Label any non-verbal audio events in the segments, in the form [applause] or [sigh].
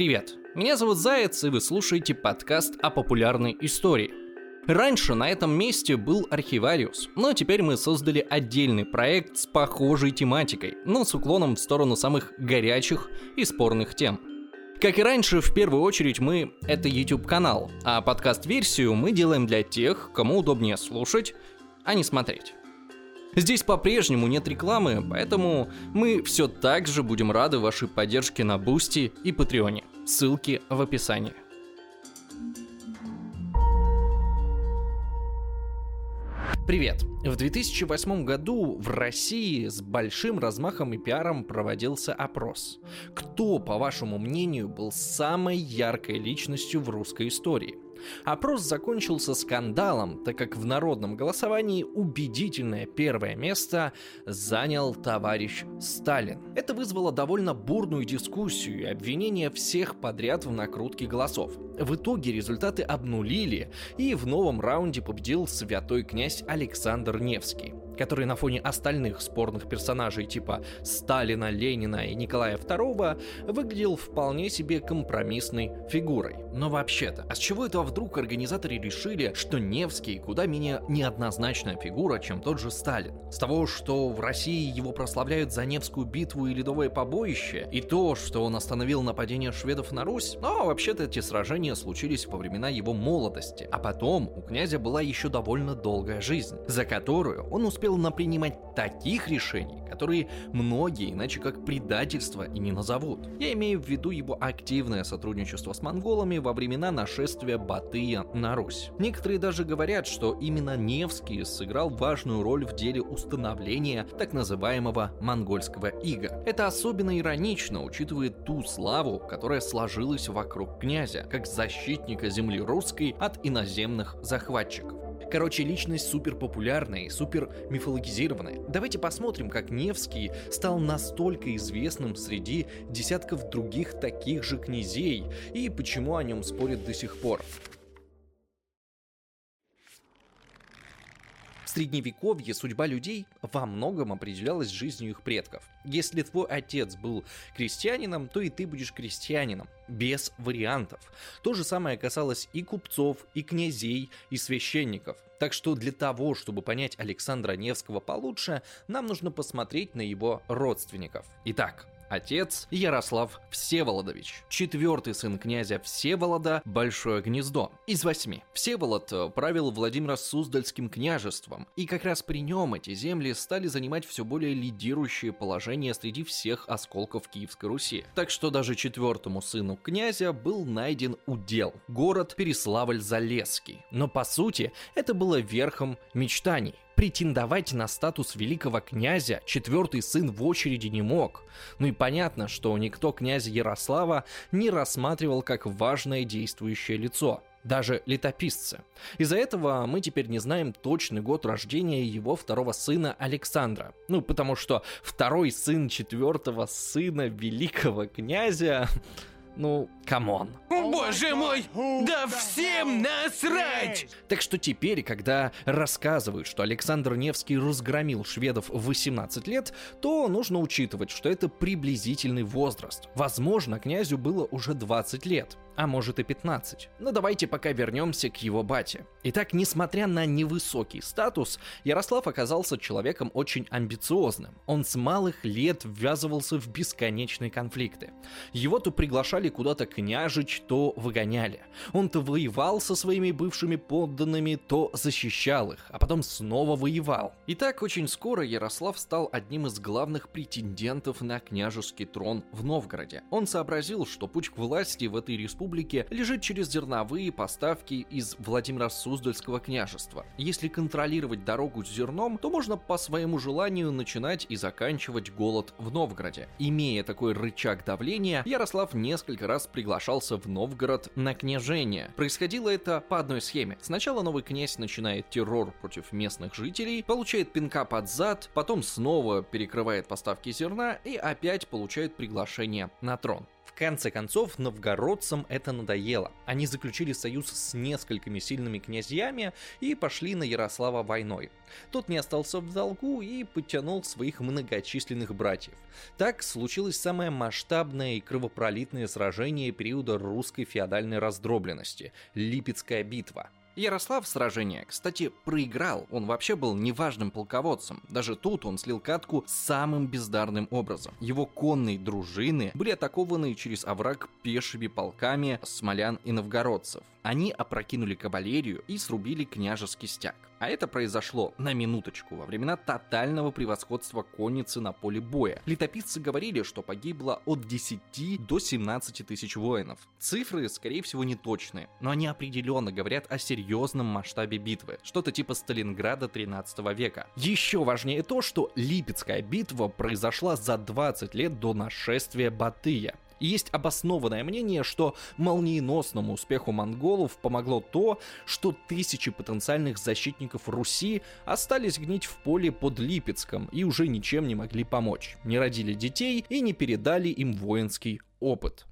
Привет, меня зовут Заяц, и вы слушаете подкаст о популярной истории. Раньше на этом месте был архивариус, но теперь мы создали отдельный проект с похожей тематикой, но с уклоном в сторону самых горячих и спорных тем. Как и раньше, в первую очередь мы — это YouTube-канал, а подкаст-версию мы делаем для тех, кому удобнее слушать, а не смотреть. Здесь по-прежнему нет рекламы, поэтому мы все так же будем рады вашей поддержке на Бусти и Патреоне. Ссылки в описании. Привет! В 2008 году в России с большим размахом и пиаром проводился опрос. Кто, по вашему мнению, был самой яркой личностью в русской истории? Опрос закончился скандалом, так как в народном голосовании убедительное первое место занял товарищ Сталин. Это вызвало довольно бурную дискуссию и обвинение всех подряд в накрутке голосов. В итоге результаты обнулили, и в новом раунде победил святой князь Александр Невский который на фоне остальных спорных персонажей типа Сталина, Ленина и Николая II выглядел вполне себе компромиссной фигурой. Но вообще-то, а с чего это вдруг организаторы решили, что Невский куда менее неоднозначная фигура, чем тот же Сталин? С того, что в России его прославляют за Невскую битву и Ледовое побоище, и то, что он остановил нападение шведов на Русь, но вообще-то эти сражения случились во времена его молодости, а потом у князя была еще довольно долгая жизнь, за которую он успел успел напринимать таких решений, которые многие иначе как предательство и не назовут. Я имею в виду его активное сотрудничество с монголами во времена нашествия Батыя на Русь. Некоторые даже говорят, что именно Невский сыграл важную роль в деле установления так называемого монгольского ига. Это особенно иронично, учитывая ту славу, которая сложилась вокруг князя, как защитника земли русской от иноземных захватчиков. Короче, личность супер популярная и супер мифологизированная. Давайте посмотрим, как Невский стал настолько известным среди десятков других таких же князей и почему о нем спорят до сих пор. В средневековье судьба людей во многом определялась жизнью их предков. Если твой отец был крестьянином, то и ты будешь крестьянином, без вариантов. То же самое касалось и купцов, и князей, и священников. Так что для того, чтобы понять Александра Невского получше, нам нужно посмотреть на его родственников. Итак, Отец Ярослав Всеволодович, четвертый сын князя Всеволода Большое Гнездо из восьми. Всеволод э, правил Владимира Суздальским княжеством, и как раз при нем эти земли стали занимать все более лидирующее положение среди всех осколков Киевской Руси. Так что даже четвертому сыну князя был найден удел – город Переславль-Залесский. Но по сути это было верхом мечтаний претендовать на статус великого князя четвертый сын в очереди не мог. Ну и понятно, что никто князя Ярослава не рассматривал как важное действующее лицо даже летописцы. Из-за этого мы теперь не знаем точный год рождения его второго сына Александра. Ну, потому что второй сын четвертого сына великого князя [laughs] ну, come on. Боже мой, да всем насрать! Так что теперь, когда рассказывают, что Александр Невский разгромил шведов в 18 лет, то нужно учитывать, что это приблизительный возраст. Возможно, князю было уже 20 лет а может и 15. Но давайте пока вернемся к его бате. Итак, несмотря на невысокий статус, Ярослав оказался человеком очень амбициозным. Он с малых лет ввязывался в бесконечные конфликты. Его то приглашали куда-то княжить, то выгоняли. Он то воевал со своими бывшими подданными, то защищал их, а потом снова воевал. И так очень скоро Ярослав стал одним из главных претендентов на княжеский трон в Новгороде. Он сообразил, что путь к власти в этой республике республики лежит через зерновые поставки из Владимира Суздальского княжества. Если контролировать дорогу с зерном, то можно по своему желанию начинать и заканчивать голод в Новгороде. Имея такой рычаг давления, Ярослав несколько раз приглашался в Новгород на княжение. Происходило это по одной схеме. Сначала новый князь начинает террор против местных жителей, получает пинка под зад, потом снова перекрывает поставки зерна и опять получает приглашение на трон конце концов, новгородцам это надоело. Они заключили союз с несколькими сильными князьями и пошли на Ярослава войной. Тот не остался в долгу и подтянул своих многочисленных братьев. Так случилось самое масштабное и кровопролитное сражение периода русской феодальной раздробленности – Липецкая битва – Ярослав сражение, кстати, проиграл. Он вообще был неважным полководцем. Даже тут он слил катку самым бездарным образом. Его конные дружины были атакованы через овраг пешими полками смолян и новгородцев. Они опрокинули кавалерию и срубили княжеский стяг. А это произошло на минуточку во времена тотального превосходства конницы на поле боя. Летописцы говорили, что погибло от 10 до 17 тысяч воинов. Цифры, скорее всего, не точные, но они определенно говорят о серьезном масштабе битвы. Что-то типа Сталинграда 13 века. Еще важнее то, что Липецкая битва произошла за 20 лет до нашествия Батыя. И есть обоснованное мнение, что молниеносному успеху монголов помогло то, что тысячи потенциальных защитников Руси остались гнить в поле под Липецком и уже ничем не могли помочь, не родили детей и не передали им воинский опыт.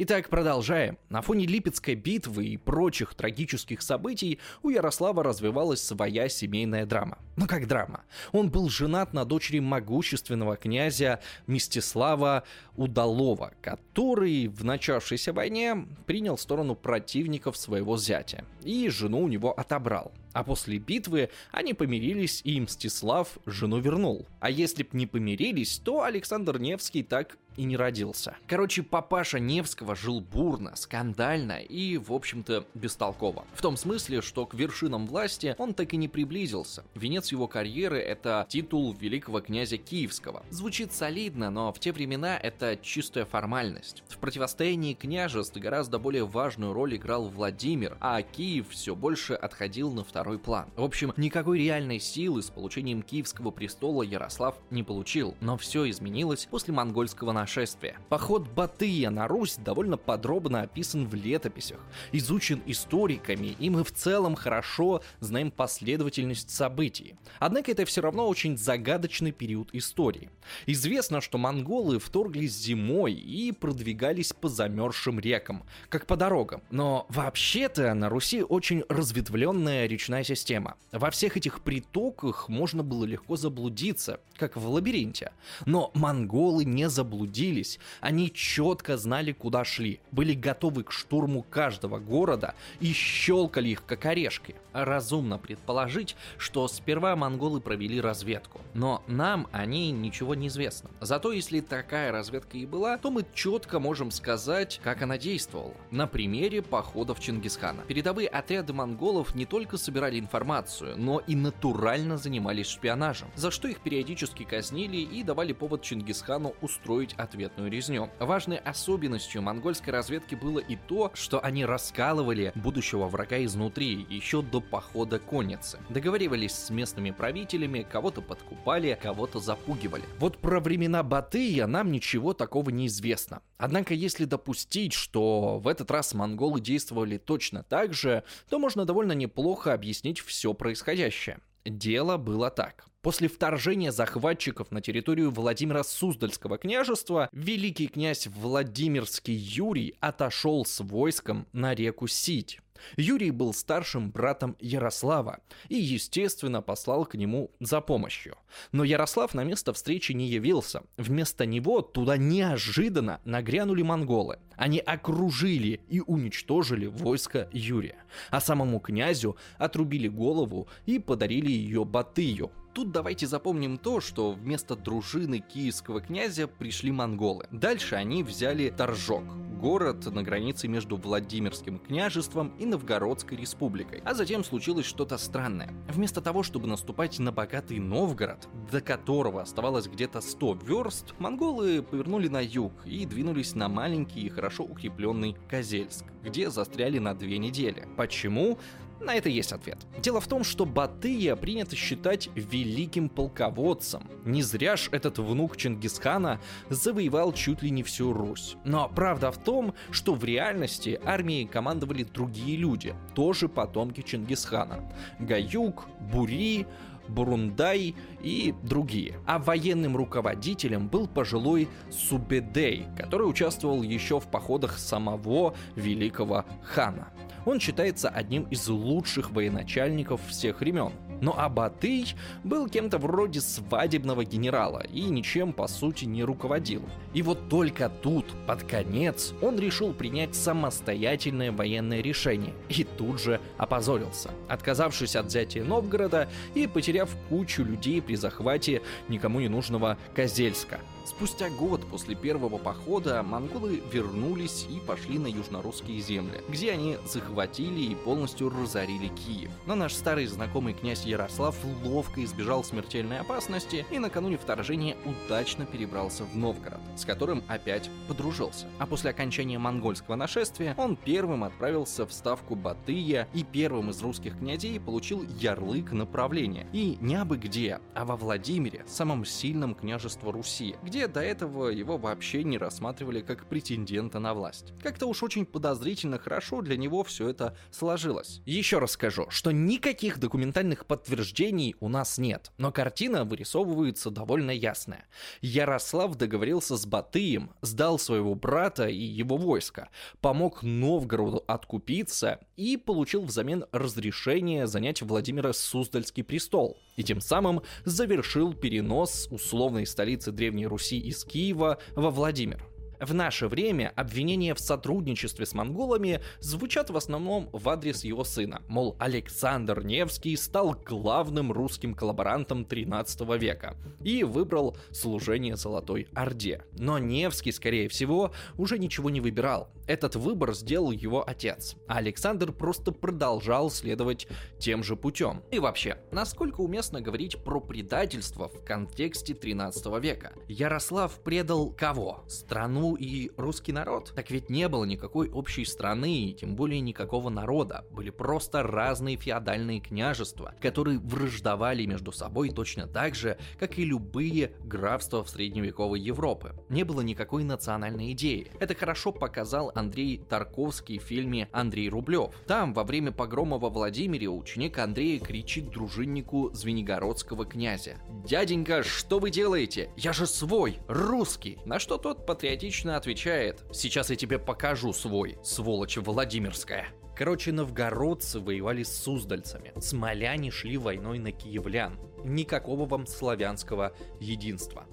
Итак, продолжаем. На фоне Липецкой битвы и прочих трагических событий у Ярослава развивалась своя семейная драма. Ну как драма? Он был женат на дочери могущественного князя Мстислава Удалова, который в начавшейся войне принял сторону противников своего зятя и жену у него отобрал. А после битвы они помирились, и Мстислав жену вернул. А если б не помирились, то Александр Невский так и не родился. Короче, папаша Невского жил бурно, скандально и, в общем-то, бестолково. В том смысле, что к вершинам власти он так и не приблизился. Венец его карьеры — это титул великого князя Киевского. Звучит солидно, но в те времена это чистая формальность. В противостоянии княжеств гораздо более важную роль играл Владимир, а Киев все больше отходил на второй план. В общем, никакой реальной силы с получением Киевского престола Ярослав не получил, но все изменилось после монгольского нашествия нашествия. Поход Батыя на Русь довольно подробно описан в летописях, изучен историками, и мы в целом хорошо знаем последовательность событий. Однако это все равно очень загадочный период истории. Известно, что монголы вторглись зимой и продвигались по замерзшим рекам, как по дорогам. Но вообще-то на Руси очень разветвленная речная система. Во всех этих притоках можно было легко заблудиться, как в лабиринте. Но монголы не заблудились трудились, они четко знали, куда шли, были готовы к штурму каждого города и щелкали их как орешки. Разумно предположить, что сперва монголы провели разведку, но нам о ней ничего не известно. Зато если такая разведка и была, то мы четко можем сказать, как она действовала. На примере походов Чингисхана. Передовые отряды монголов не только собирали информацию, но и натурально занимались шпионажем, за что их периодически казнили и давали повод Чингисхану устроить ответную резню. Важной особенностью монгольской разведки было и то, что они раскалывали будущего врага изнутри еще до похода конницы. Договаривались с местными правителями, кого-то подкупали, кого-то запугивали. Вот про времена Батыя нам ничего такого не известно. Однако, если допустить, что в этот раз монголы действовали точно так же, то можно довольно неплохо объяснить все происходящее. Дело было так. После вторжения захватчиков на территорию Владимира Суздальского княжества, великий князь Владимирский Юрий отошел с войском на реку Сить. Юрий был старшим братом Ярослава и, естественно, послал к нему за помощью. Но Ярослав на место встречи не явился. Вместо него туда неожиданно нагрянули монголы. Они окружили и уничтожили войско Юрия. А самому князю отрубили голову и подарили ее Батыю, Тут давайте запомним то, что вместо дружины киевского князя пришли монголы. Дальше они взяли Торжок, город на границе между Владимирским княжеством и Новгородской республикой. А затем случилось что-то странное. Вместо того, чтобы наступать на богатый Новгород, до которого оставалось где-то 100 верст, монголы повернули на юг и двинулись на маленький и хорошо укрепленный Козельск, где застряли на две недели. Почему? На это есть ответ. Дело в том, что Батыя принято считать великим полководцем. Не зря ж этот внук Чингисхана завоевал чуть ли не всю Русь. Но правда в том, что в реальности армией командовали другие люди, тоже потомки Чингисхана. Гаюк, Бури, Бурундай и другие. А военным руководителем был пожилой Субедей, который участвовал еще в походах самого великого хана. Он считается одним из лучших военачальников всех времен. Но Абатый был кем-то вроде свадебного генерала и ничем по сути не руководил. И вот только тут, под конец, он решил принять самостоятельное военное решение и тут же опозорился, отказавшись от взятия Новгорода и потеряв кучу людей при захвате никому не нужного Козельска. Спустя год после первого похода монголы вернулись и пошли на южнорусские земли, где они захватили и полностью разорили Киев. Но наш старый знакомый князь Ярослав ловко избежал смертельной опасности и накануне вторжения удачно перебрался в Новгород, с которым опять подружился. А после окончания монгольского нашествия он первым отправился в ставку Батыя и первым из русских князей получил ярлык направления. И не абы где, а во Владимире, самом сильном княжестве Руси, где до этого его вообще не рассматривали как претендента на власть. Как-то уж очень подозрительно хорошо для него все это сложилось. Еще раз скажу, что никаких документальных подтверждений у нас нет, но картина вырисовывается довольно ясная. Ярослав договорился с Батыем, сдал своего брата и его войско, помог Новгороду откупиться и получил взамен разрешение занять Владимира Суздальский престол, и тем самым завершил перенос условной столицы Древней Руси из Киева во Владимир. В наше время обвинения в сотрудничестве с монголами звучат в основном в адрес его сына. Мол, Александр Невский стал главным русским коллаборантом 13 века и выбрал служение Золотой Орде. Но Невский, скорее всего, уже ничего не выбирал. Этот выбор сделал его отец, а Александр просто продолжал следовать тем же путем. И вообще, насколько уместно говорить про предательство в контексте 13 века? Ярослав предал кого? Страну и русский народ. Так ведь не было никакой общей страны, и тем более никакого народа. Были просто разные феодальные княжества, которые враждовали между собой точно так же, как и любые графства в средневековой Европы. Не было никакой национальной идеи. Это хорошо показал Андрей Тарковский в фильме «Андрей Рублев». Там, во время погрома во Владимире, ученик Андрея кричит дружиннику Звенигородского князя. «Дяденька, что вы делаете? Я же свой, русский!» На что тот патриотично лично отвечает «Сейчас я тебе покажу свой, сволочь Владимирская». Короче, новгородцы воевали с суздальцами, смоляне шли войной на киевлян. Никакого вам славянского единства.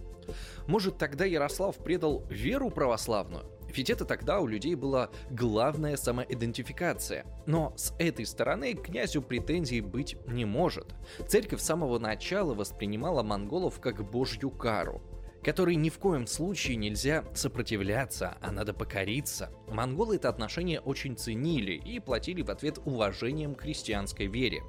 Может, тогда Ярослав предал веру православную? Ведь это тогда у людей была главная самоидентификация. Но с этой стороны князю претензий быть не может. Церковь с самого начала воспринимала монголов как божью кару которой ни в коем случае нельзя сопротивляться, а надо покориться. Монголы это отношение очень ценили и платили в ответ уважением к христианской вере.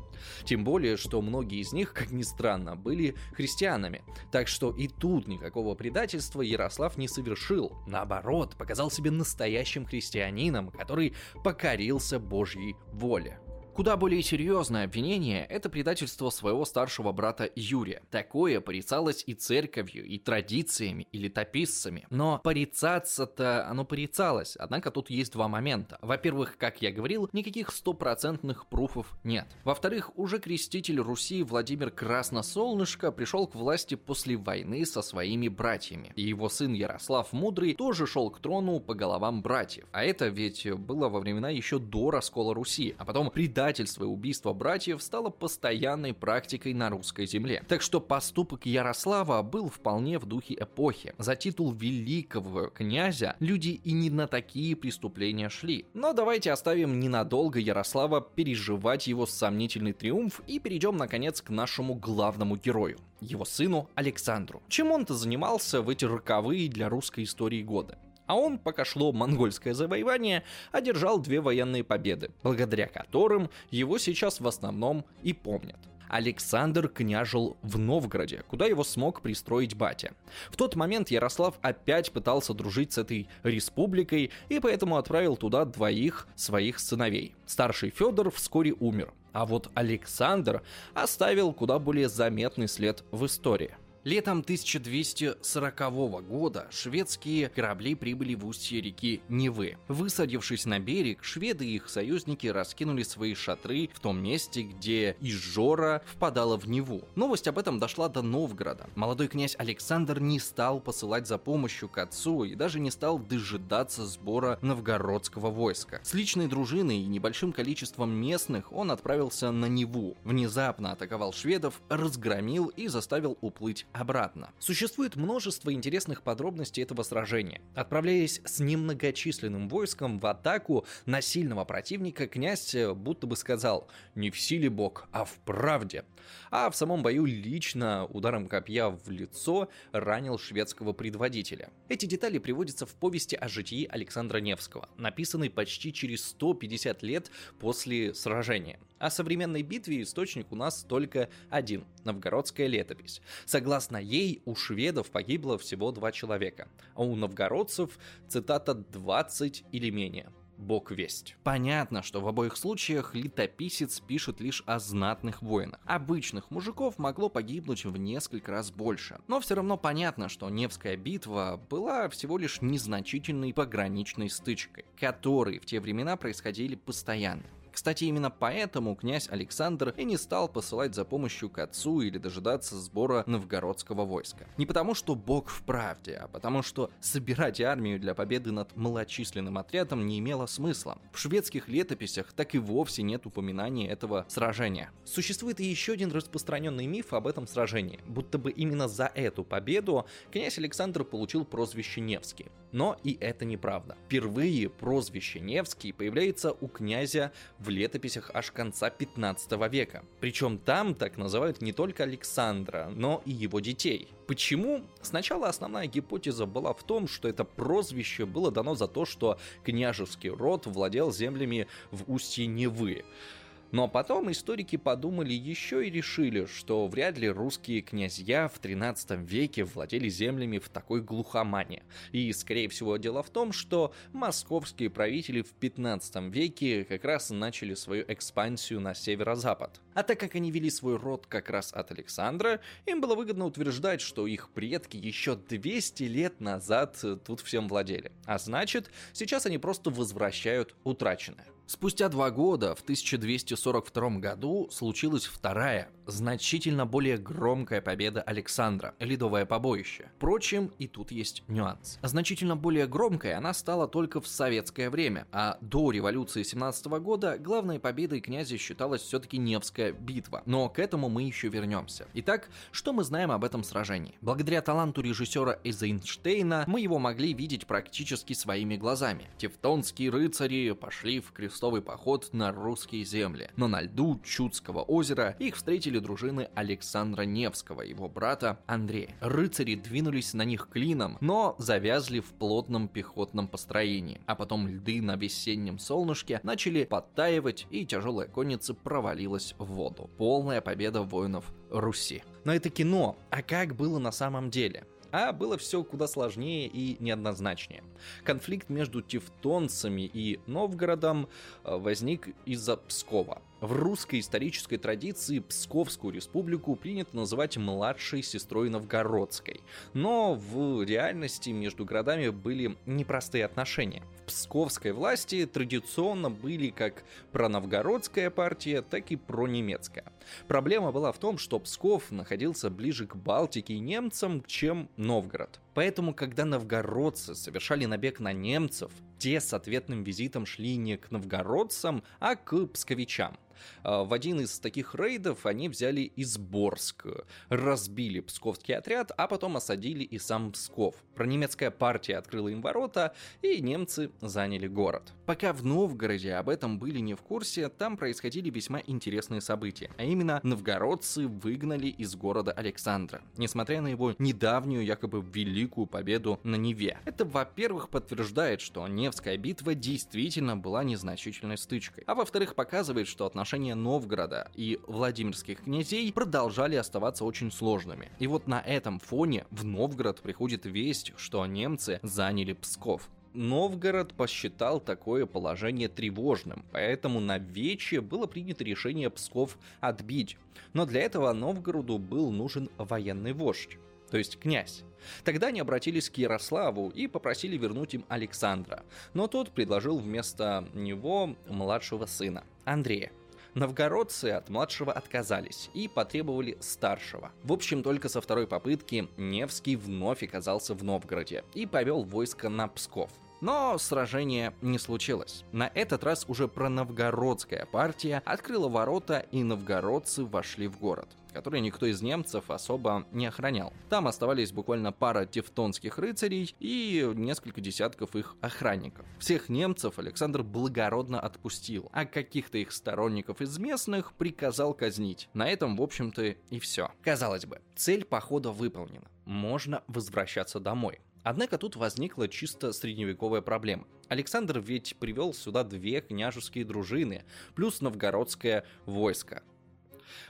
Тем более, что многие из них, как ни странно, были христианами. Так что и тут никакого предательства Ярослав не совершил. Наоборот, показал себе настоящим христианином, который покорился Божьей воле. Куда более серьезное обвинение – это предательство своего старшего брата Юрия. Такое порицалось и церковью, и традициями, и летописцами. Но порицаться-то оно порицалось, однако тут есть два момента. Во-первых, как я говорил, никаких стопроцентных пруфов нет. Во-вторых, уже креститель Руси Владимир Красносолнышко пришел к власти после войны со своими братьями. И его сын Ярослав Мудрый тоже шел к трону по головам братьев. А это ведь было во времена еще до раскола Руси, а потом предательство предательство и убийство братьев стало постоянной практикой на русской земле. Так что поступок Ярослава был вполне в духе эпохи. За титул великого князя люди и не на такие преступления шли. Но давайте оставим ненадолго Ярослава переживать его сомнительный триумф и перейдем наконец к нашему главному герою его сыну Александру. Чем он-то занимался в эти роковые для русской истории годы? А он, пока шло монгольское завоевание, одержал две военные победы, благодаря которым его сейчас в основном и помнят. Александр княжил в Новгороде, куда его смог пристроить батя. В тот момент Ярослав опять пытался дружить с этой республикой и поэтому отправил туда двоих своих сыновей. Старший Федор вскоре умер, а вот Александр оставил куда более заметный след в истории – Летом 1240 года шведские корабли прибыли в устье реки Невы. Высадившись на берег, шведы и их союзники раскинули свои шатры в том месте, где Изжора впадала в Неву. Новость об этом дошла до Новгорода. Молодой князь Александр не стал посылать за помощью к отцу и даже не стал дожидаться сбора новгородского войска. С личной дружиной и небольшим количеством местных он отправился на Неву. Внезапно атаковал шведов, разгромил и заставил уплыть обратно. Существует множество интересных подробностей этого сражения. Отправляясь с немногочисленным войском в атаку на сильного противника, князь э, будто бы сказал «не в силе бог, а в правде». А в самом бою лично ударом копья в лицо ранил шведского предводителя. Эти детали приводятся в повести о житии Александра Невского, написанной почти через 150 лет после сражения. О современной битве источник у нас только один – новгородская летопись. Согласно ей, у шведов погибло всего два человека, а у новгородцев, цитата, 20 или менее. Бог весть. Понятно, что в обоих случаях летописец пишет лишь о знатных воинах. Обычных мужиков могло погибнуть в несколько раз больше. Но все равно понятно, что Невская битва была всего лишь незначительной пограничной стычкой, которые в те времена происходили постоянно. Кстати, именно поэтому князь Александр и не стал посылать за помощью к отцу или дожидаться сбора новгородского войска. Не потому, что бог в правде, а потому, что собирать армию для победы над малочисленным отрядом не имело смысла. В шведских летописях так и вовсе нет упоминания этого сражения. Существует и еще один распространенный миф об этом сражении, будто бы именно за эту победу князь Александр получил прозвище Невский. Но и это неправда. Впервые прозвище Невский появляется у князя летописях аж конца 15 века. Причем там так называют не только Александра, но и его детей. Почему? Сначала основная гипотеза была в том, что это прозвище было дано за то, что княжеский род владел землями в устье Невы. Но потом историки подумали еще и решили, что вряд ли русские князья в 13 веке владели землями в такой глухомане. И, скорее всего, дело в том, что московские правители в 15 веке как раз начали свою экспансию на северо-запад. А так как они вели свой род как раз от Александра, им было выгодно утверждать, что их предки еще 200 лет назад тут всем владели. А значит, сейчас они просто возвращают утраченное. Спустя два года, в 1242 году, случилась вторая, значительно более громкая победа Александра – Ледовое побоище. Впрочем, и тут есть нюанс. Значительно более громкой она стала только в советское время, а до революции 17 года главной победой князя считалась все-таки Невская битва. Но к этому мы еще вернемся. Итак, что мы знаем об этом сражении? Благодаря таланту режиссера Эйзенштейна мы его могли видеть практически своими глазами. Тевтонские рыцари пошли в крест крестовый поход на русские земли. Но на льду Чудского озера их встретили дружины Александра Невского, его брата Андрея. Рыцари двинулись на них клином, но завязли в плотном пехотном построении. А потом льды на весеннем солнышке начали подтаивать, и тяжелая конница провалилась в воду. Полная победа воинов Руси. Но это кино. А как было на самом деле? А было все куда сложнее и неоднозначнее. Конфликт между тевтонцами и Новгородом э, возник из-за Пскова. В русской исторической традиции Псковскую республику принято называть младшей сестрой Новгородской. Но в реальности между городами были непростые отношения. В псковской власти традиционно были как проновгородская партия, так и пронемецкая. Проблема была в том, что Псков находился ближе к Балтике и немцам, чем Новгород. Поэтому, когда новгородцы совершали набег на немцев, те с ответным визитом шли не к новгородцам, а к псковичам. А, в один из таких рейдов они взяли Изборск, разбили псковский отряд, а потом осадили и сам Псков. Пронемецкая партия открыла им ворота, и немцы заняли город. Пока в Новгороде об этом были не в курсе, там происходили весьма интересные события. А именно, новгородцы выгнали из города Александра, несмотря на его недавнюю якобы великую победу на Неве. Это, во-первых, подтверждает, что Невская битва действительно была незначительной стычкой, а во-вторых, показывает, что отношения Новгорода и Владимирских князей продолжали оставаться очень сложными. И вот на этом фоне в Новгород приходит весть, что немцы заняли Псков. Новгород посчитал такое положение тревожным, поэтому на Вече было принято решение Псков отбить. Но для этого Новгороду был нужен военный вождь. То есть князь. Тогда они обратились к Ярославу и попросили вернуть им Александра, но тот предложил вместо него младшего сына, Андрея. Новгородцы от младшего отказались и потребовали старшего. В общем, только со второй попытки Невский вновь оказался в Новгороде и повел войско на Псков. Но сражение не случилось. На этот раз уже проновгородская партия открыла ворота, и новгородцы вошли в город который никто из немцев особо не охранял. Там оставались буквально пара тевтонских рыцарей и несколько десятков их охранников. Всех немцев Александр благородно отпустил, а каких-то их сторонников из местных приказал казнить. На этом, в общем-то, и все. Казалось бы, цель похода выполнена. Можно возвращаться домой. Однако тут возникла чисто средневековая проблема. Александр ведь привел сюда две княжеские дружины, плюс новгородское войско.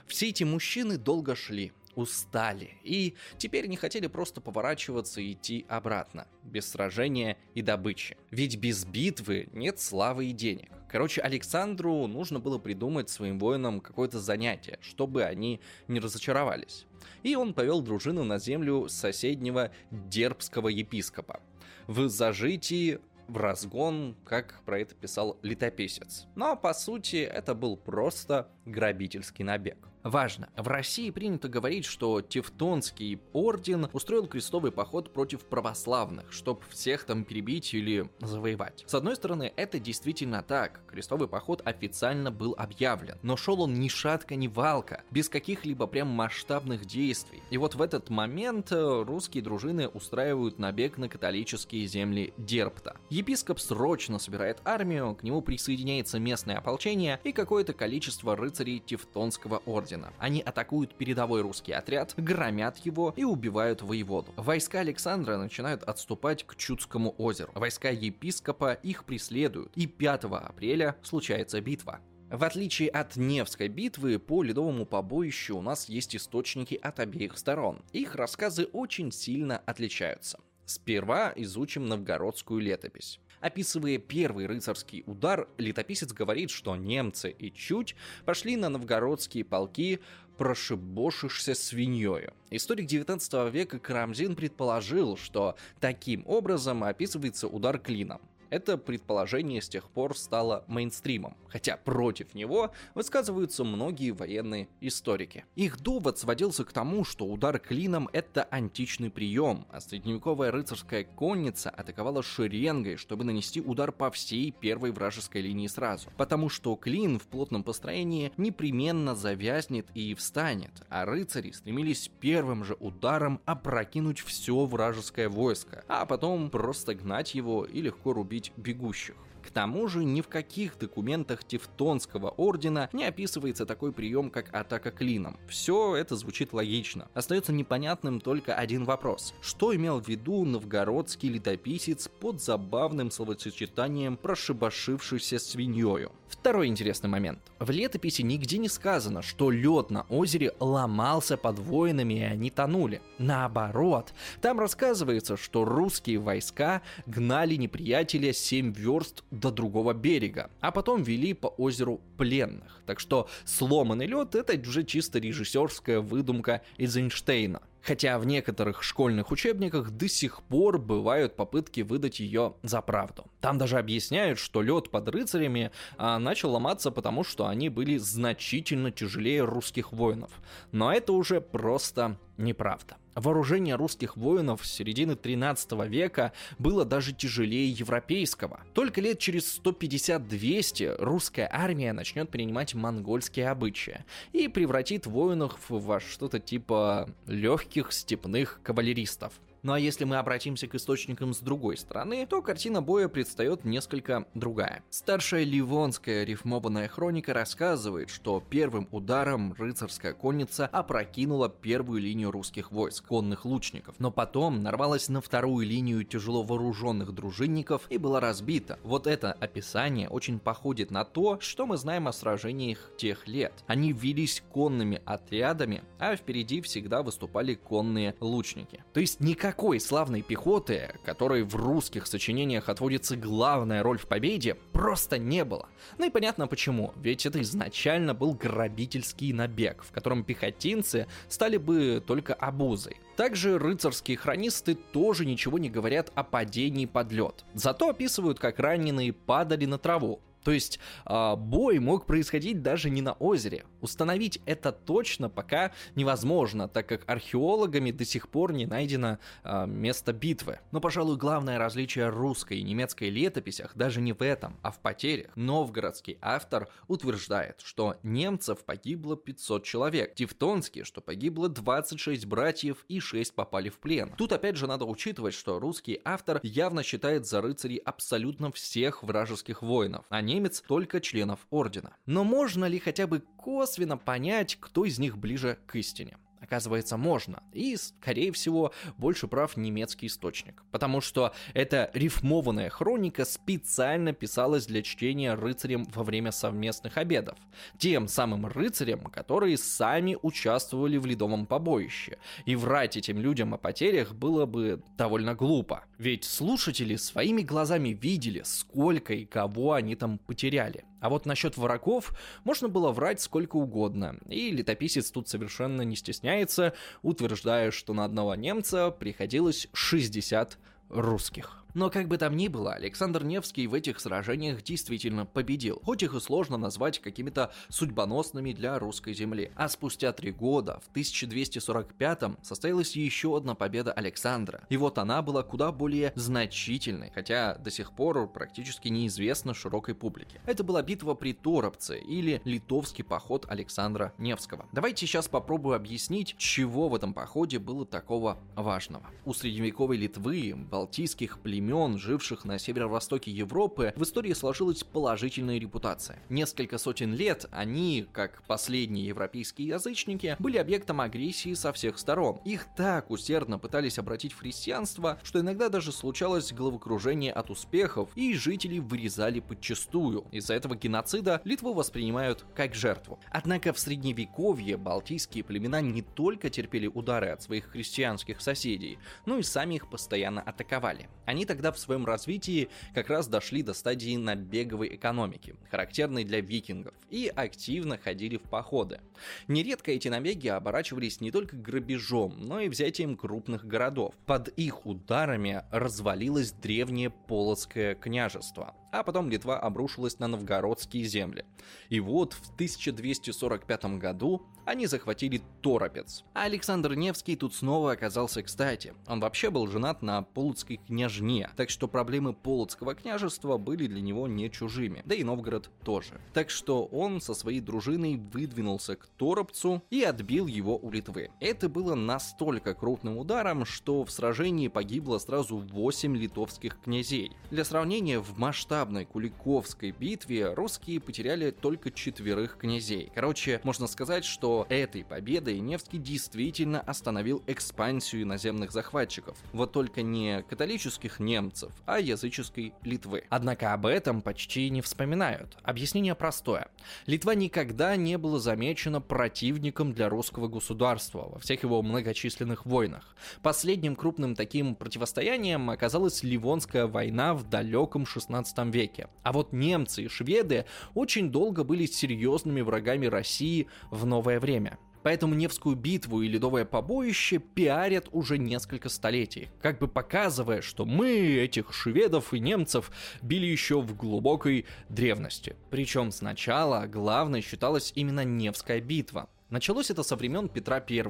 Все эти мужчины долго шли, устали и теперь не хотели просто поворачиваться и идти обратно, без сражения и добычи. Ведь без битвы нет славы и денег. Короче, Александру нужно было придумать своим воинам какое-то занятие, чтобы они не разочаровались. И он повел дружину на землю соседнего дербского епископа. В зажитии в разгон, как про это писал летописец. Но по сути это был просто грабительский набег. Важно, в России принято говорить, что Тевтонский орден устроил крестовый поход против православных, чтобы всех там перебить или завоевать. С одной стороны, это действительно так, крестовый поход официально был объявлен, но шел он ни шатка, ни валка, без каких-либо прям масштабных действий. И вот в этот момент э, русские дружины устраивают набег на католические земли Дерпта. Епископ срочно собирает армию, к нему присоединяется местное ополчение и какое-то количество рыцарей Тевтонского ордена Пушкина. Они атакуют передовой русский отряд, громят его и убивают воеводу. Войска Александра начинают отступать к Чудскому озеру. Войска епископа их преследуют, и 5 апреля случается битва. В отличие от Невской битвы, по ледовому побоищу у нас есть источники от обеих сторон. Их рассказы очень сильно отличаются. Сперва изучим новгородскую летопись. Описывая первый рыцарский удар, летописец говорит, что немцы и чуть пошли на новгородские полки, прошибошишься свиньёю. Историк 19 века Карамзин предположил, что таким образом описывается удар клином. Это предположение с тех пор стало мейнстримом, хотя против него высказываются многие военные историки. Их довод сводился к тому, что удар клином — это античный прием, а средневековая рыцарская конница атаковала шеренгой, чтобы нанести удар по всей первой вражеской линии сразу. Потому что клин в плотном построении непременно завязнет и встанет, а рыцари стремились первым же ударом опрокинуть все вражеское войско, а потом просто гнать его и легко рубить убить бегущих. К тому же ни в каких документах Тевтонского ордена не описывается такой прием, как атака клином. Все это звучит логично. Остается непонятным только один вопрос. Что имел в виду новгородский летописец под забавным словосочетанием «прошибашившийся свиньёю»? Второй интересный момент. В летописи нигде не сказано, что лед на озере ломался под воинами и они тонули. Наоборот, там рассказывается, что русские войска гнали неприятеля 7 верст до другого берега, а потом вели по озеру пленных. Так что сломанный лед это уже чисто режиссерская выдумка из Эйнштейна. Хотя в некоторых школьных учебниках до сих пор бывают попытки выдать ее за правду. Там даже объясняют, что лед под рыцарями а, начал ломаться потому, что они были значительно тяжелее русских воинов. Но это уже просто неправда. Вооружение русских воинов с середины 13 века было даже тяжелее европейского. Только лет через 150-200 русская армия начнет принимать монгольские обычаи и превратит воинов во что-то типа легких степных кавалеристов. Ну а если мы обратимся к источникам с другой стороны, то картина боя предстает несколько другая. Старшая Ливонская рифмованная хроника рассказывает, что первым ударом рыцарская конница опрокинула первую линию русских войск, конных лучников, но потом нарвалась на вторую линию тяжело вооруженных дружинников и была разбита. Вот это описание очень походит на то, что мы знаем о сражениях тех лет. Они велись конными отрядами, а впереди всегда выступали конные лучники. То есть никак Никакой славной пехоты, которой в русских сочинениях отводится главная роль в победе, просто не было. Ну и понятно почему, ведь это изначально был грабительский набег, в котором пехотинцы стали бы только обузой. Также рыцарские хронисты тоже ничего не говорят о падении под лед. Зато описывают, как раненые падали на траву, то есть э, бой мог происходить даже не на озере. Установить это точно пока невозможно, так как археологами до сих пор не найдено э, место битвы. Но, пожалуй, главное различие русской и немецкой летописях даже не в этом, а в потерях. Новгородский автор утверждает, что немцев погибло 500 человек, Тевтонский, что погибло 26 братьев и 6 попали в плен. Тут опять же надо учитывать, что русский автор явно считает за рыцарей абсолютно всех вражеских воинов. Они немец только членов ордена. Но можно ли хотя бы косвенно понять, кто из них ближе к истине? Оказывается, можно. И, скорее всего, больше прав немецкий источник. Потому что эта рифмованная хроника специально писалась для чтения рыцарям во время совместных обедов. Тем самым рыцарям, которые сами участвовали в ледовом побоище. И врать этим людям о потерях было бы довольно глупо. Ведь слушатели своими глазами видели, сколько и кого они там потеряли. А вот насчет врагов можно было врать сколько угодно, и летописец тут совершенно не стесняется, утверждая, что на одного немца приходилось 60 русских. Но как бы там ни было, Александр Невский в этих сражениях действительно победил, хоть их и сложно назвать какими-то судьбоносными для русской земли. А спустя три года, в 1245-м, состоялась еще одна победа Александра. И вот она была куда более значительной, хотя до сих пор практически неизвестна широкой публике. Это была битва при Торопце или литовский поход Александра Невского. Давайте сейчас попробую объяснить, чего в этом походе было такого важного. У средневековой Литвы, балтийских племен племен, живших на северо-востоке Европы, в истории сложилась положительная репутация. Несколько сотен лет они, как последние европейские язычники, были объектом агрессии со всех сторон. Их так усердно пытались обратить в христианство, что иногда даже случалось головокружение от успехов, и жителей вырезали подчастую. Из-за этого геноцида Литву воспринимают как жертву. Однако в средневековье балтийские племена не только терпели удары от своих христианских соседей, но и сами их постоянно атаковали. Они тогда в своем развитии как раз дошли до стадии набеговой экономики, характерной для викингов, и активно ходили в походы. Нередко эти набеги оборачивались не только грабежом, но и взятием крупных городов. Под их ударами развалилось древнее Полоцкое княжество, а потом Литва обрушилась на новгородские земли. И вот в 1245 году они захватили Торопец. А Александр Невский тут снова оказался кстати. Он вообще был женат на полоцкой княжне, так что проблемы полоцкого княжества были для него не чужими, да и Новгород тоже. Так что он со своей дружиной выдвинулся к Торопцу и отбил его у Литвы. Это было настолько крупным ударом, что в сражении погибло сразу 8 литовских князей. Для сравнения, в масштабной Куликовской битве русские потеряли только четверых князей. Короче, можно сказать, что этой победой Невский действительно остановил экспансию иноземных захватчиков. Вот только не католических немцев, а языческой Литвы. Однако об этом почти не вспоминают. Объяснение простое. Литва никогда не была замечена противником для русского государства во всех его многочисленных войнах. Последним крупным таким противостоянием оказалась Ливонская война в далеком 16 веке. А вот немцы и шведы очень долго были серьезными врагами России в новое время. Поэтому Невскую битву и Ледовое побоище пиарят уже несколько столетий, как бы показывая, что мы этих шведов и немцев били еще в глубокой древности. Причем сначала главной считалась именно Невская битва. Началось это со времен Петра I,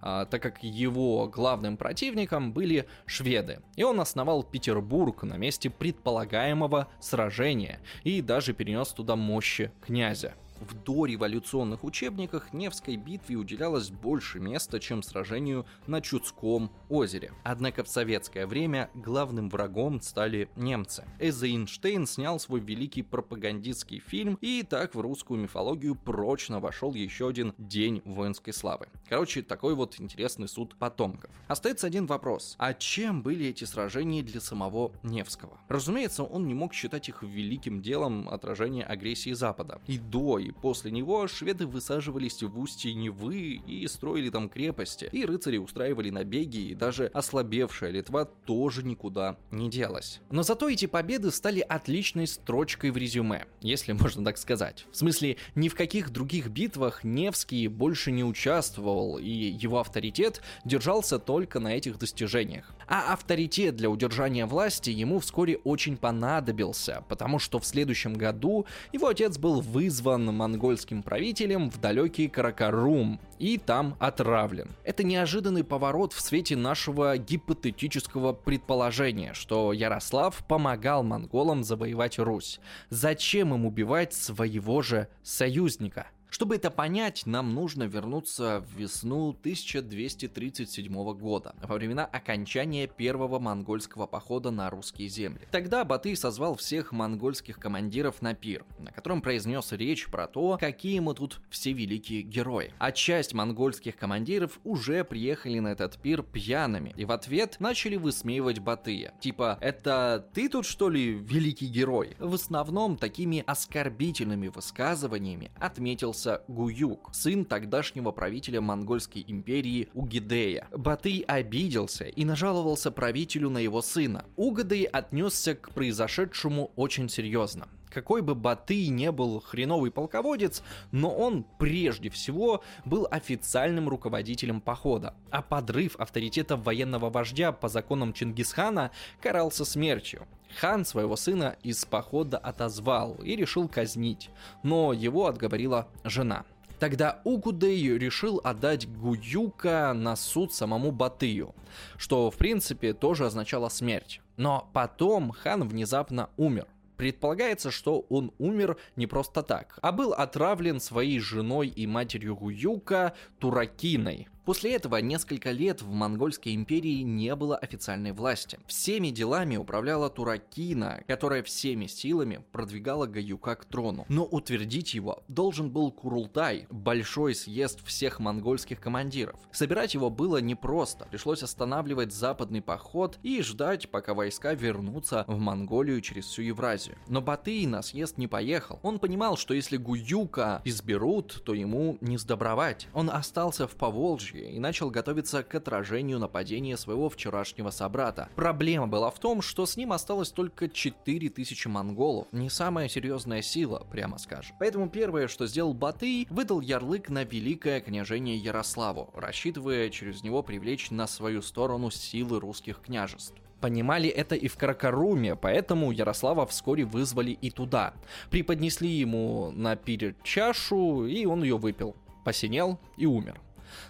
а, так как его главным противником были шведы, и он основал Петербург на месте предполагаемого сражения и даже перенес туда мощи князя. В дореволюционных учебниках Невской битве уделялось больше места, чем сражению на Чудском озере. Однако в советское время главным врагом стали немцы. Эйзенштейн снял свой великий пропагандистский фильм, и так в русскую мифологию прочно вошел еще один день воинской славы. Короче, такой вот интересный суд потомков. Остается один вопрос. А чем были эти сражения для самого Невского? Разумеется, он не мог считать их великим делом отражения агрессии Запада. И до, и после него шведы высаживались в устье Невы и строили там крепости, и рыцари устраивали набеги, и даже ослабевшая Литва тоже никуда не делась. Но зато эти победы стали отличной строчкой в резюме, если можно так сказать. В смысле, ни в каких других битвах Невский больше не участвовал, и его авторитет держался только на этих достижениях. А авторитет для удержания власти ему вскоре очень понадобился, потому что в следующем году его отец был вызван монгольским правителем в далекий Каракарум и там отравлен. Это неожиданный поворот в свете нашего гипотетического предположения, что Ярослав помогал монголам завоевать Русь. Зачем им убивать своего же союзника? Чтобы это понять, нам нужно вернуться в весну 1237 года, во времена окончания первого монгольского похода на русские земли. Тогда Батый созвал всех монгольских командиров на пир, на котором произнес речь про то, какие мы тут все великие герои. А часть монгольских командиров уже приехали на этот пир пьяными, и в ответ начали высмеивать Батыя. Типа, это ты тут что ли великий герой? В основном такими оскорбительными высказываниями отметился появился Гуюк, сын тогдашнего правителя Монгольской империи Угидея. Батый обиделся и нажаловался правителю на его сына. Угадей отнесся к произошедшему очень серьезно какой бы Батый не был хреновый полководец, но он прежде всего был официальным руководителем похода, а подрыв авторитета военного вождя по законам Чингисхана карался смертью. Хан своего сына из похода отозвал и решил казнить, но его отговорила жена. Тогда Угудей решил отдать Гуюка на суд самому Батыю, что в принципе тоже означало смерть. Но потом хан внезапно умер. Предполагается, что он умер не просто так, а был отравлен своей женой и матерью Гуюка Туракиной, После этого несколько лет в Монгольской империи не было официальной власти. Всеми делами управляла Туракина, которая всеми силами продвигала Гаюка к трону. Но утвердить его должен был Курултай, большой съезд всех монгольских командиров. Собирать его было непросто. Пришлось останавливать западный поход и ждать, пока войска вернутся в Монголию через всю Евразию. Но Батый на съезд не поехал. Он понимал, что если Гуюка изберут, то ему не сдобровать. Он остался в Поволжье Поволжье и начал готовиться к отражению нападения своего вчерашнего собрата. Проблема была в том, что с ним осталось только 4000 монголов, не самая серьезная сила, прямо скажем. Поэтому первое, что сделал Батый, выдал ярлык на Великое княжение Ярославу, рассчитывая через него привлечь на свою сторону силы русских княжеств понимали это и в Каракаруме, поэтому Ярослава вскоре вызвали и туда. Преподнесли ему на пире чашу, и он ее выпил. Посинел и умер.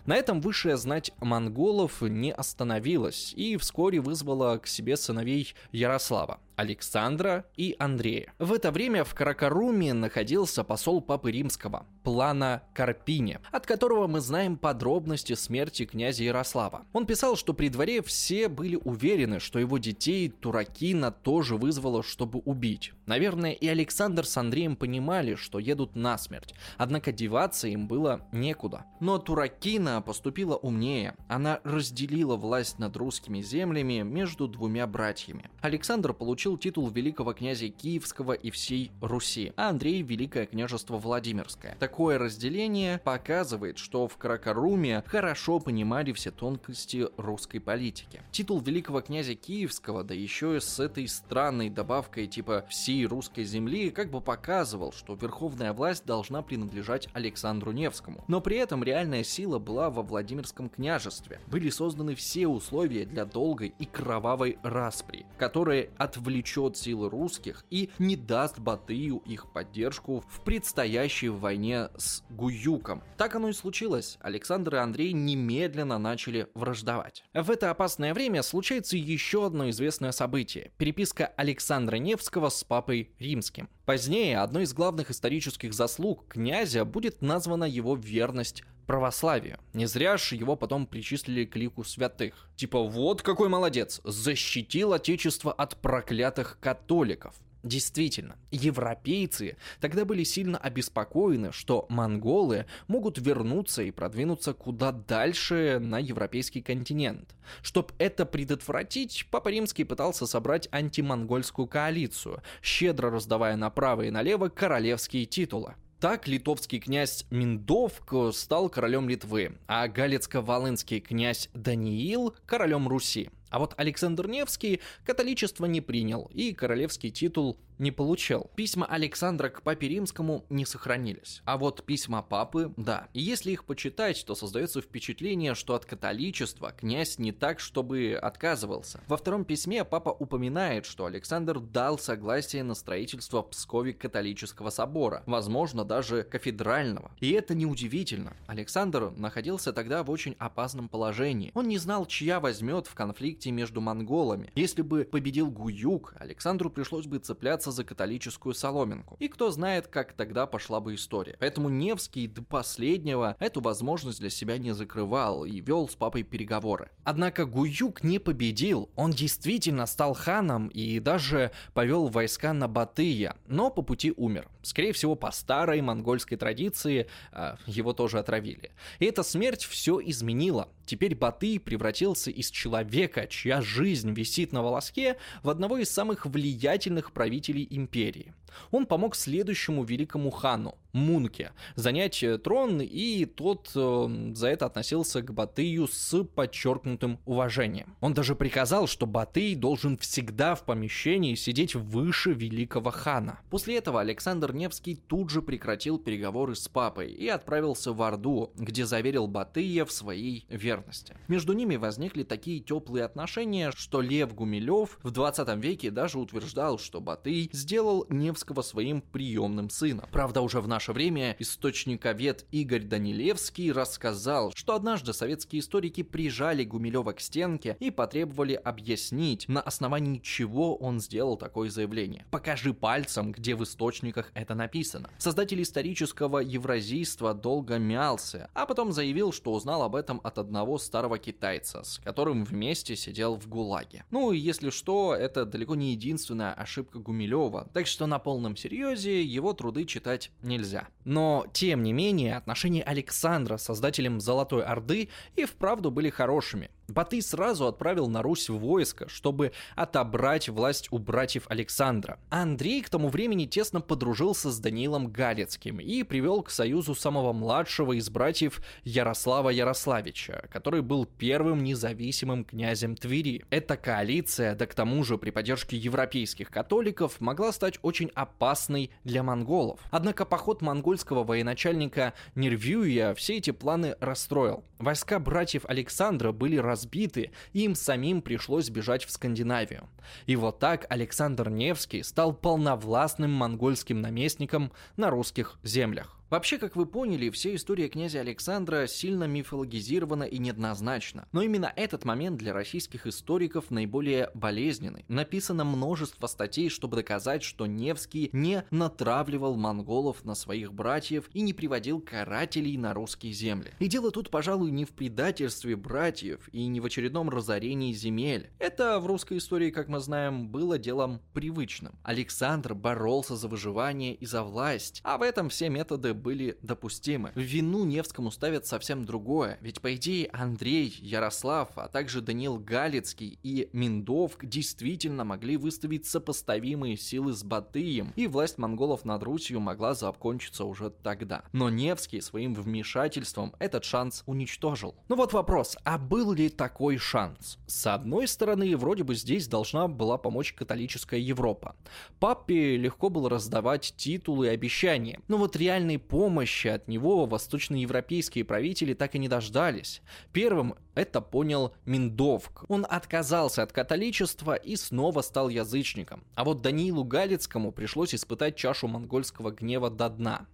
На этом высшая знать монголов не остановилась и вскоре вызвала к себе сыновей Ярослава. Александра и Андрея. В это время в Каракаруме находился посол Папы Римского, Плана Карпини, от которого мы знаем подробности смерти князя Ярослава. Он писал, что при дворе все были уверены, что его детей Туракина тоже вызвало, чтобы убить. Наверное, и Александр с Андреем понимали, что едут на смерть, однако деваться им было некуда. Но Туракина поступила умнее. Она разделила власть над русскими землями между двумя братьями. Александр получил получил титул великого князя Киевского и всей Руси, а Андрей – Великое княжество Владимирское. Такое разделение показывает, что в Каракаруме хорошо понимали все тонкости русской политики. Титул великого князя Киевского, да еще и с этой странной добавкой типа всей русской земли, как бы показывал, что верховная власть должна принадлежать Александру Невскому. Но при этом реальная сила была во Владимирском княжестве. Были созданы все условия для долгой и кровавой распри, которые отвлекли отвлечет силы русских и не даст Батыю их поддержку в предстоящей войне с Гуюком. Так оно и случилось. Александр и Андрей немедленно начали враждовать. В это опасное время случается еще одно известное событие – переписка Александра Невского с папой римским. Позднее одной из главных исторических заслуг князя будет названа его верность православию. Не зря же его потом причислили к лику святых. Типа вот какой молодец, защитил отечество от проклятых католиков. Действительно, европейцы тогда были сильно обеспокоены, что монголы могут вернуться и продвинуться куда дальше на европейский континент. Чтобы это предотвратить, Папа Римский пытался собрать антимонгольскую коалицию, щедро раздавая направо и налево королевские титулы. Так литовский князь Миндовк стал королем Литвы, а галицко-волынский князь Даниил – королем Руси. А вот Александр Невский католичество не принял и королевский титул не получил. Письма Александра к папе римскому не сохранились. А вот письма папы, да. И если их почитать, то создается впечатление, что от католичества князь не так, чтобы отказывался. Во втором письме папа упоминает, что Александр дал согласие на строительство в Пскове католического собора, возможно, даже кафедрального. И это неудивительно. Александр находился тогда в очень опасном положении. Он не знал, чья возьмет в конфликте между монголами. Если бы победил Гуюк, Александру пришлось бы цепляться за католическую соломинку. И кто знает, как тогда пошла бы история. Поэтому Невский до последнего эту возможность для себя не закрывал и вел с папой переговоры. Однако Гуюк не победил, он действительно стал ханом и даже повел войска на Батыя, но по пути умер. Скорее всего, по старой монгольской традиции э, его тоже отравили. И эта смерть все изменила. Теперь Батый превратился из человека, чья жизнь висит на волоске, в одного из самых влиятельных правителей империи. Он помог следующему великому хану, Мунке, занять э, трон, и тот э, за это относился к Батыю с подчеркнутым уважением. Он даже приказал, что Батый должен всегда в помещении сидеть выше великого хана. После этого Александр Невский тут же прекратил переговоры с папой и отправился в Орду, где заверил Батыя в своей верности. Между ними возникли такие теплые отношения, что Лев Гумилев в 20 веке даже утверждал, что Батый сделал Невский Достоевского своим приемным сыном. Правда, уже в наше время источниковед Игорь Данилевский рассказал, что однажды советские историки прижали Гумилева к стенке и потребовали объяснить, на основании чего он сделал такое заявление. Покажи пальцем, где в источниках это написано. Создатель исторического евразийства долго мялся, а потом заявил, что узнал об этом от одного старого китайца, с которым вместе сидел в ГУЛАГе. Ну и если что, это далеко не единственная ошибка Гумилева, так что на пол полном серьезе его труды читать нельзя. Но, тем не менее, отношения Александра с создателем Золотой Орды и вправду были хорошими. Батый сразу отправил на Русь войско, чтобы отобрать власть у братьев Александра. Андрей к тому времени тесно подружился с Даниилом Галицким и привел к союзу самого младшего из братьев Ярослава Ярославича, который был первым независимым князем Твери. Эта коалиция, да к тому же при поддержке европейских католиков, могла стать очень опасной для монголов. Однако поход монгольского военачальника Нервюя все эти планы расстроил. Войска братьев Александра были разбиты, и им самим пришлось бежать в Скандинавию. И вот так Александр Невский стал полновластным монгольским наместником на русских землях. Вообще, как вы поняли, вся история князя Александра сильно мифологизирована и неоднозначна. Но именно этот момент для российских историков наиболее болезненный. Написано множество статей, чтобы доказать, что Невский не натравливал монголов на своих братьев и не приводил карателей на русские земли. И дело тут, пожалуй, не в предательстве братьев и не в очередном разорении земель. Это в русской истории, как мы знаем, было делом привычным. Александр боролся за выживание и за власть, а в этом все методы были допустимы. Вину Невскому ставят совсем другое, ведь по идее Андрей, Ярослав, а также Даниил Галицкий и Миндовк действительно могли выставить сопоставимые силы с Батыем, и власть монголов над Русью могла закончиться уже тогда. Но Невский своим вмешательством этот шанс уничтожил. Ну вот вопрос, а был ли такой шанс? С одной стороны, вроде бы здесь должна была помочь католическая Европа. Папе легко было раздавать титулы и обещания, но вот реальный помощи от него восточноевропейские правители так и не дождались. Первым это понял Миндовк. Он отказался от католичества и снова стал язычником. А вот Даниилу Галицкому пришлось испытать чашу монгольского гнева до дна.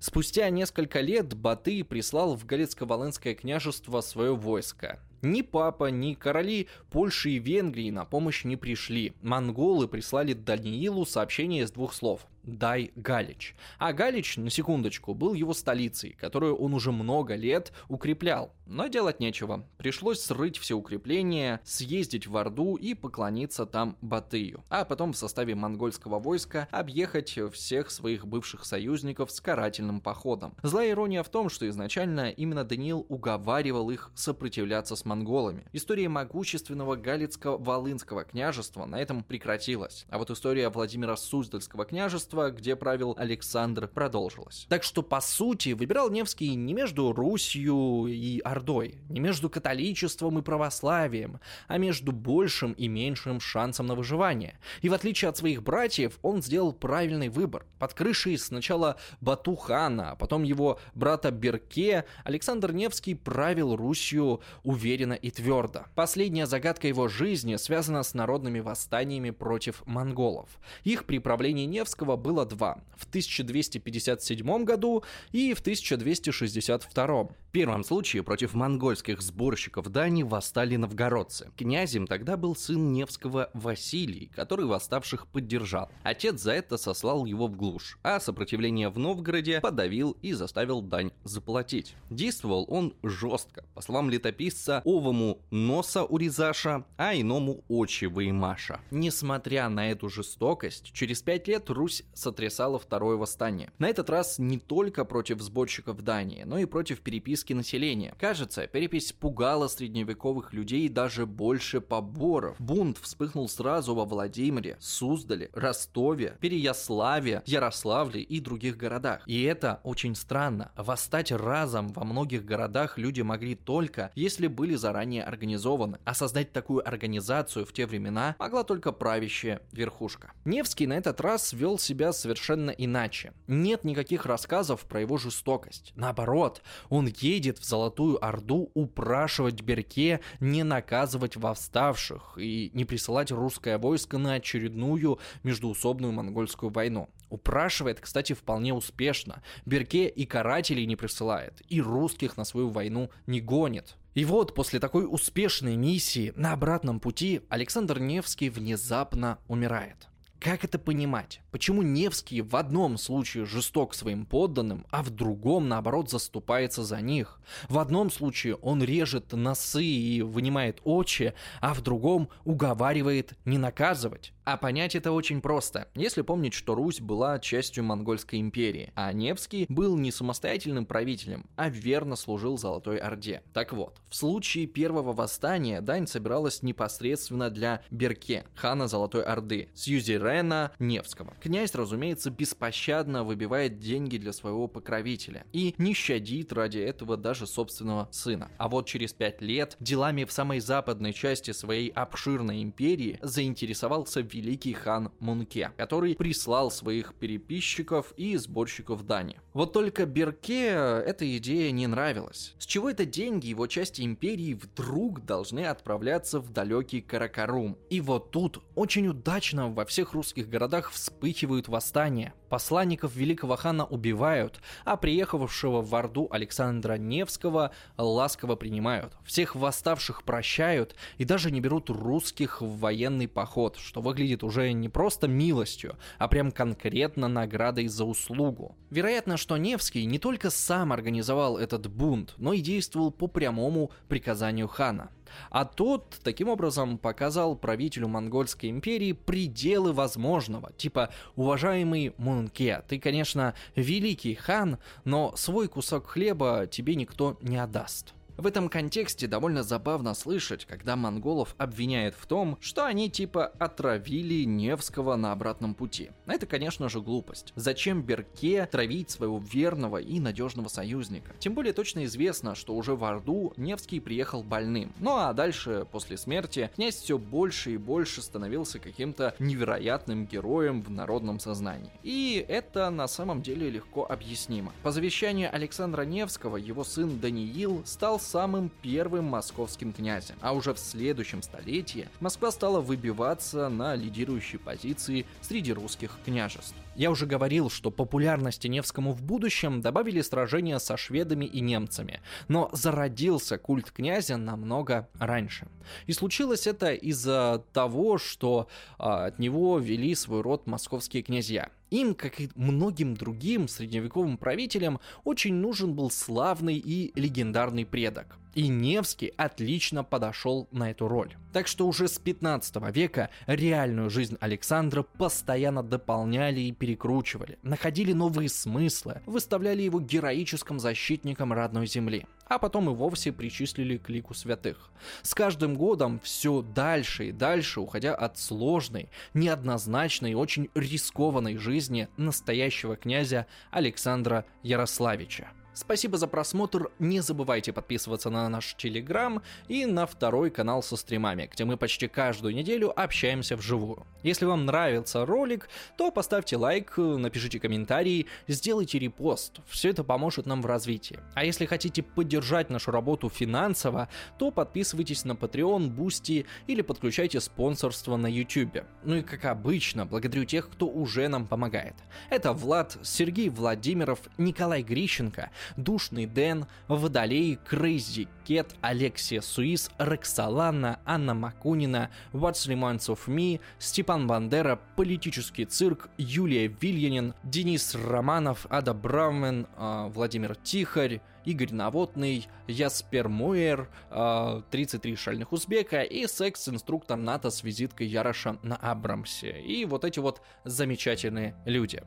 Спустя несколько лет Батый прислал в Галицко-Волынское княжество свое войско. Ни папа, ни короли Польши и Венгрии на помощь не пришли. Монголы прислали Даниилу сообщение из двух слов – Дай Галич. А Галич, на секундочку, был его столицей, которую он уже много лет укреплял. Но делать нечего. Пришлось срыть все укрепления, съездить в Орду и поклониться там Батыю. А потом в составе монгольского войска объехать всех своих бывших союзников с карательным походом. Злая ирония в том, что изначально именно Даниил уговаривал их сопротивляться с монголами. История могущественного Галицкого-Волынского княжества на этом прекратилась. А вот история Владимира Суздальского княжества княжества, где правил Александр, продолжилось. Так что, по сути, выбирал Невский не между Русью и Ордой, не между католичеством и православием, а между большим и меньшим шансом на выживание. И в отличие от своих братьев, он сделал правильный выбор. Под крышей сначала Батухана, а потом его брата Берке, Александр Невский правил Русью уверенно и твердо. Последняя загадка его жизни связана с народными восстаниями против монголов. Их при правлении Невского было два – в 1257 году и в 1262. Первом случае против монгольских сборщиков дани восстали новгородцы. Князем тогда был сын Невского Василий, который восставших поддержал. Отец за это сослал его в глушь, а сопротивление в Новгороде подавил и заставил дань заплатить. Действовал он жестко, по словам летописца, овому носа урезаша, а иному очи выимаша. Несмотря на эту жестокость, через пять лет Русь сотрясала второе восстание. На этот раз не только против сборщиков Дании, но и против переписки населения. Кажется, перепись пугала средневековых людей даже больше поборов. Бунт вспыхнул сразу во Владимире, Суздале, Ростове, Переяславе, Ярославле и других городах. И это очень странно. Восстать разом во многих городах люди могли только, если были заранее организованы. А создать такую организацию в те времена могла только правящая верхушка. Невский на этот раз вел себя совершенно иначе. Нет никаких рассказов про его жестокость. Наоборот, он едет в Золотую Орду упрашивать Берке не наказывать восставших и не присылать русское войско на очередную междуусобную монгольскую войну. Упрашивает, кстати, вполне успешно. Берке и карателей не присылает, и русских на свою войну не гонит. И вот после такой успешной миссии на обратном пути Александр Невский внезапно умирает. Как это понимать? Почему Невский в одном случае жесток своим подданным, а в другом, наоборот, заступается за них? В одном случае он режет носы и вынимает очи, а в другом уговаривает не наказывать. А понять это очень просто, если помнить, что Русь была частью Монгольской империи, а Невский был не самостоятельным правителем, а верно служил Золотой Орде. Так вот, в случае первого восстания дань собиралась непосредственно для Берке, хана Золотой Орды, Сьюзерена Невского. Князь, разумеется, беспощадно выбивает деньги для своего покровителя и не щадит ради этого даже собственного сына. А вот через пять лет делами в самой западной части своей обширной империи заинтересовался великий хан Мунке, который прислал своих переписчиков и сборщиков дани. Вот только Берке эта идея не нравилась. С чего это деньги его части империи вдруг должны отправляться в далекий Каракарум? И вот тут очень удачно во всех русских городах вспыхивают восстания. Посланников великого хана убивают, а приехавшего в Орду Александра Невского ласково принимают. Всех восставших прощают и даже не берут русских в военный поход, что выглядит уже не просто милостью, а прям конкретно наградой за услугу. Вероятно, что Невский не только сам организовал этот бунт, но и действовал по прямому приказанию хана. А тот таким образом показал правителю Монгольской империи пределы возможного. Типа, уважаемый Мунке, ты, конечно, великий хан, но свой кусок хлеба тебе никто не отдаст. В этом контексте довольно забавно слышать, когда монголов обвиняют в том, что они типа отравили Невского на обратном пути. Это, конечно же, глупость. Зачем Берке травить своего верного и надежного союзника? Тем более точно известно, что уже в Орду Невский приехал больным. Ну а дальше, после смерти, князь все больше и больше становился каким-то невероятным героем в народном сознании. И это на самом деле легко объяснимо. По завещанию Александра Невского, его сын Даниил стал самым первым московским князем. А уже в следующем столетии Москва стала выбиваться на лидирующие позиции среди русских княжеств. Я уже говорил, что популярности Невскому в будущем добавили сражения со шведами и немцами, но зародился культ князя намного раньше. И случилось это из-за того, что а, от него вели свой род московские князья. Им, как и многим другим средневековым правителям, очень нужен был славный и легендарный предок. И Невский отлично подошел на эту роль. Так что уже с 15 века реальную жизнь Александра постоянно дополняли и перекручивали, находили новые смыслы, выставляли его героическим защитником родной земли а потом и вовсе причислили к лику святых. С каждым годом все дальше и дальше, уходя от сложной, неоднозначной и очень рискованной жизни настоящего князя Александра Ярославича. Спасибо за просмотр. Не забывайте подписываться на наш Телеграм и на второй канал со стримами, где мы почти каждую неделю общаемся вживую. Если вам нравится ролик, то поставьте лайк, напишите комментарий, сделайте репост. Все это поможет нам в развитии. А если хотите поддержать нашу работу финансово, то подписывайтесь на Patreon, Boosty или подключайте спонсорство на YouTube. Ну и как обычно, благодарю тех, кто уже нам помогает. Это Влад, Сергей Владимиров, Николай Грищенко, Душный Дэн, Водолей, Crazy Cat, Алексия Суис, Рексалана, Анна Макунина, What Remains of Me, Степан Бандера, Политический цирк, Юлия Вильянин, Денис Романов, Ада Брамен, э, Владимир Тихарь, Игорь Наводный, Яспер Муэр, э, 33 шальных узбека и секс-инструктор НАТО с визиткой Яроша на Абрамсе. И вот эти вот замечательные люди.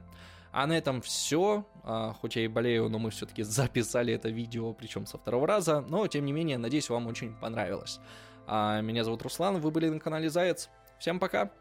А на этом все. А, хоть я и болею, но мы все-таки записали это видео, причем со второго раза. Но, тем не менее, надеюсь, вам очень понравилось. А, меня зовут Руслан, вы были на канале Заяц. Всем пока!